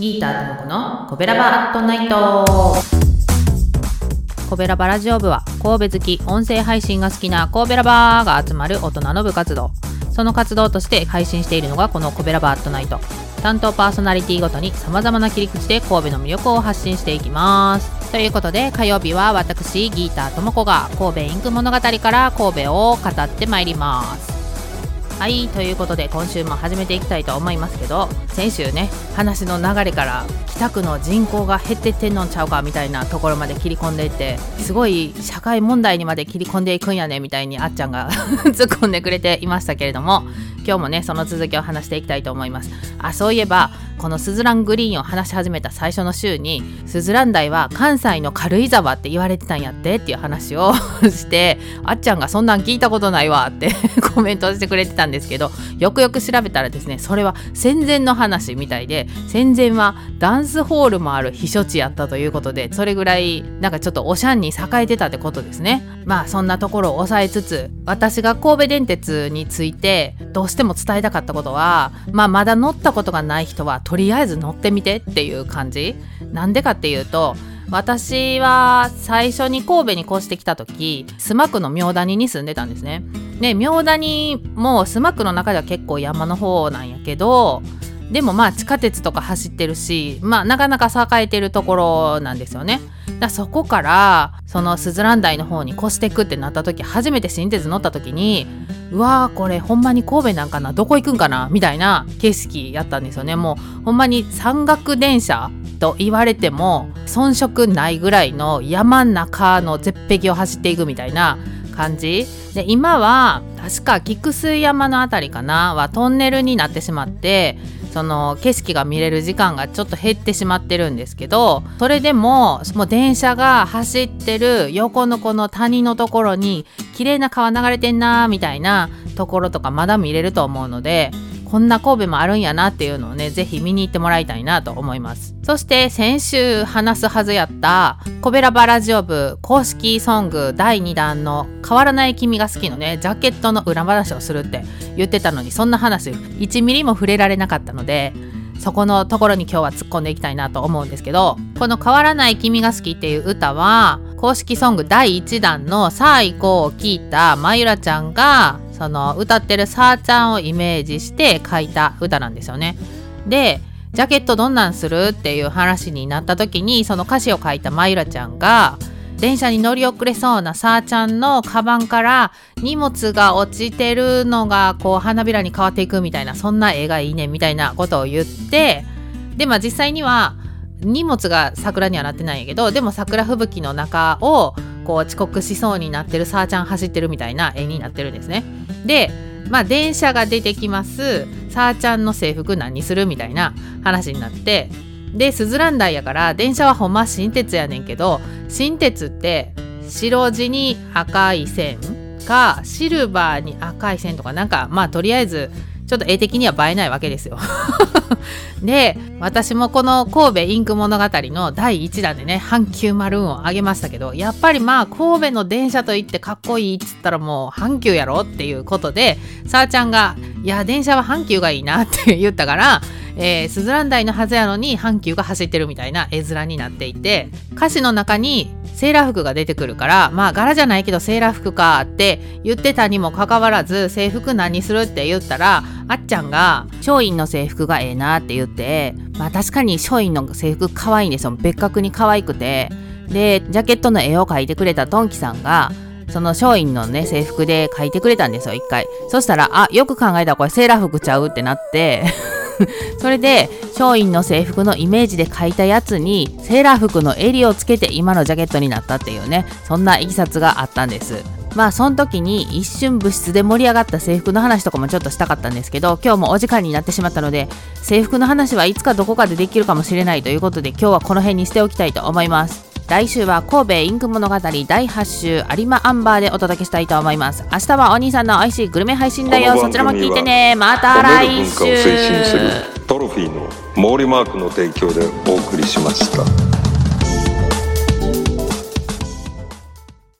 ギーターともこのコベラバアットナイト。コベラバラジオ部は神戸好き音声配信が好きなコベラバーが集まる大人の部活動。その活動として配信しているのがこのコベラバアットナイト。担当パーソナリティごとに様々な切り口で神戸の魅力を発信していきます。ということで火曜日は私ギーターともこが神戸インク物語から神戸を語ってまいります。はいということで今週も始めていきたいと思いますけど先週ね話の流れから北区の人口が減ってってんのんちゃうかみたいなところまで切り込んでいってすごい社会問題にまで切り込んでいくんやねみたいにあっちゃんが 突っ込んでくれていましたけれども今日もねその続きを話していきたいと思います。あそういえばこのスズラングリーンを話し始めた最初の週にスズラン台は関西の軽井沢って言われてたんやってっていう話をして あっちゃんがそんなん聞いたことないわって コメントしてくれてたんですけどよくよく調べたらですねそれは戦前の話みたいで戦前はダンスホールもある避暑地やったということでそれぐらいなんかちょっとおしゃんに栄えてたってことですねまあそんなところを抑えつつ私が神戸電鉄についてどうしても伝えたかったことはまあまだ乗ったことがない人はとりあえず乗ってみてっていう感じなんでかっていうと私は最初に神戸に越してきた時須磨区の明谷に住んでたんですね。で明谷も須磨区の中では結構山の方なんやけどでもまあ地下鉄とか走ってるしまあなかなか栄えてるところなんですよね。だそこからそのスズラン台の方に越していくってなった時初めて新鉄乗った時にうわーこれほんまに神戸なんかなどこ行くんかなみたいな景色やったんですよねもうほんまに山岳電車と言われても遜色ないぐらいの山ん中の絶壁を走っていくみたいな感じで今は確か菊水山の辺りかなはトンネルになってしまってその景色が見れる時間がちょっと減ってしまってるんですけどそれでももう電車が走ってる横のこの谷のところに綺麗な川流れてんなーみたいなところとかまだ見れると思うのでこんな神戸もあるんやなっていうのをね、ぜひ見に行ってもらいたいなと思います。そして先週話すはずやったコベラバラジオ部公式ソング第2弾の変わらない君が好きのね、ジャケットの裏話をするって言ってたのに、そんな話1ミリも触れられなかったので、そこのところに今日は突っ込んでいきたいなと思うんですけど、この変わらない君が好きっていう歌は、公式ソング第1弾のさあ行こうを聞いたまゆらちゃんがその歌ってるさーちゃんをイメージして書いた歌なんですよね。でジャケットどんなんするっていう話になった時にその歌詞を書いたまゆらちゃんが電車に乗り遅れそうなさーちゃんのカバンから荷物が落ちてるのがこう花びらに変わっていくみたいなそんな絵がいいねみたいなことを言ってでまあ実際には荷物が桜にはなってないんやけどでも桜吹雪の中をこう遅刻しそうになってるさーちゃん走ってるみたいな絵になってるんですね。でまあ電車が出てきますさーちゃんの制服何するみたいな話になってでスズラン台やから電車はほんま新鉄やねんけど新鉄って白地に赤い線かシルバーに赤い線とかなんかまあとりあえずちょっと絵的には映えないわけですよ。で私もこの神戸インク物語の第1弾でね阪急マルーンをあげましたけどやっぱりまあ神戸の電車といってかっこいいっつったらもう阪急やろっていうことでさあちゃんが「いや電車は阪急がいいな」って言ったからえー、スズラン台のはずやのに阪急が走ってるみたいな絵面になっていて歌詞の中にセーラー服が出てくるからまあ柄じゃないけどセーラー服かって言ってたにもかかわらず制服何するって言ったらあっちゃんが松陰の制服がええなって言ってまあ確かに松陰の制服可愛いんですよ。別格に可愛くて。でジャケットの絵を描いてくれたトンキさんがその松陰のね制服で描いてくれたんですよ一回。そしたらあよく考えたらこれセーラー服ちゃうってなって。それで松陰の制服のイメージで描いたやつにセーラー服の襟をつけて今のジャケットになったっていうねそんないきさつがあったんです。まあその時に一瞬物質で盛り上がった制服の話とかもちょっとしたかったんですけど今日もお時間になってしまったので制服の話はいつかどこかでできるかもしれないということで今日はこの辺にしておきたいと思います。来週は神戸インク物語第8週有馬アンバーでお届けしたいと思います明日はお兄さんの美味しいグルメ配信だよそちらも聞いてねまた来週トロフィーの毛利マークの提供でお送りしました。